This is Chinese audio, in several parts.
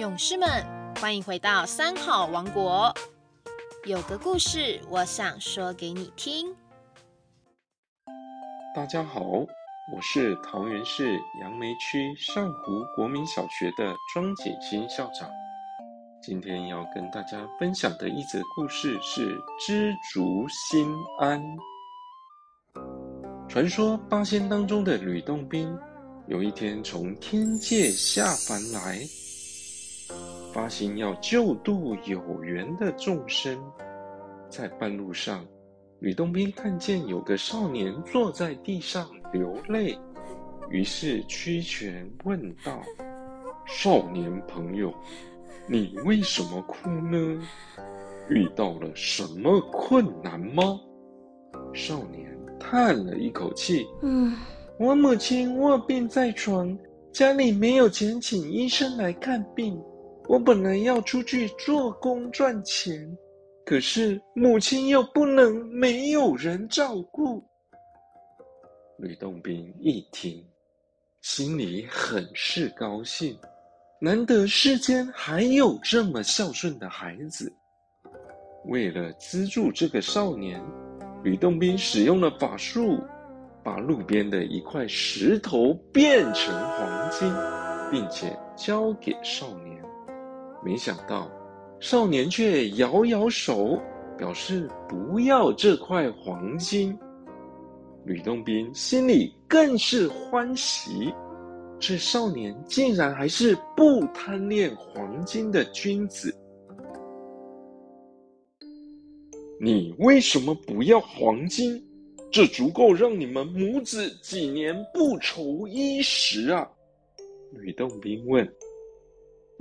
勇士们，欢迎回到三好王国。有个故事，我想说给你听。大家好，我是桃园市杨梅区上湖国民小学的庄景新校长。今天要跟大家分享的一则故事是《知足心安》。传说八仙当中的吕洞宾，有一天从天界下凡来，发心要救度有缘的众生。在半路上，吕洞宾看见有个少年坐在地上流泪，于是屈拳问道：“少年朋友，你为什么哭呢？遇到了什么困难吗？”少年。叹了一口气，嗯，我母亲卧病在床，家里没有钱请医生来看病。我本来要出去做工赚钱，可是母亲又不能没有人照顾。吕洞宾一听，心里很是高兴，难得世间还有这么孝顺的孩子。为了资助这个少年。吕洞宾使用了法术，把路边的一块石头变成黄金，并且交给少年。没想到，少年却摇摇手，表示不要这块黄金。吕洞宾心里更是欢喜，这少年竟然还是不贪恋黄金的君子。你为什么不要黄金？这足够让你们母子几年不愁衣食啊！吕洞宾问：“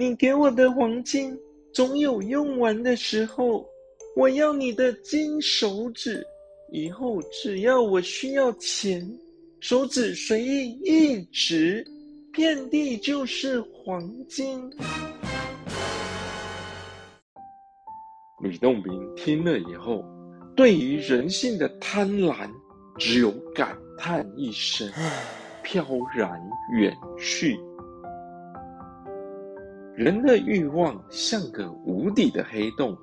你给我的黄金总有用完的时候，我要你的金手指，以后只要我需要钱，手指随意一指，遍地就是黄金。”吕洞宾听了以后，对于人性的贪婪，只有感叹一声，飘然远去。人的欲望像个无底的黑洞，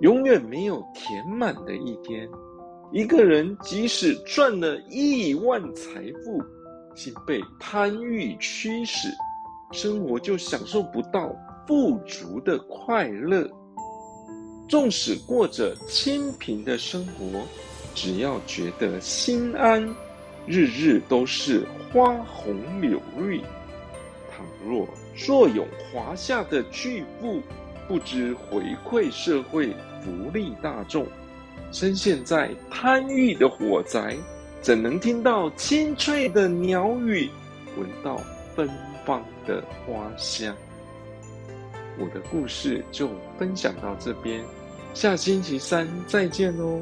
永远没有填满的一天。一个人即使赚了亿万财富，竟被贪欲驱使，生活就享受不到富足的快乐。纵使过着清贫的生活，只要觉得心安，日日都是花红柳绿。倘若坐拥华夏的巨富，不知回馈社会、福利大众，深陷在贪欲的火宅，怎能听到清脆的鸟语，闻到芬芳的花香？我的故事就分享到这边。下星期三再见喽。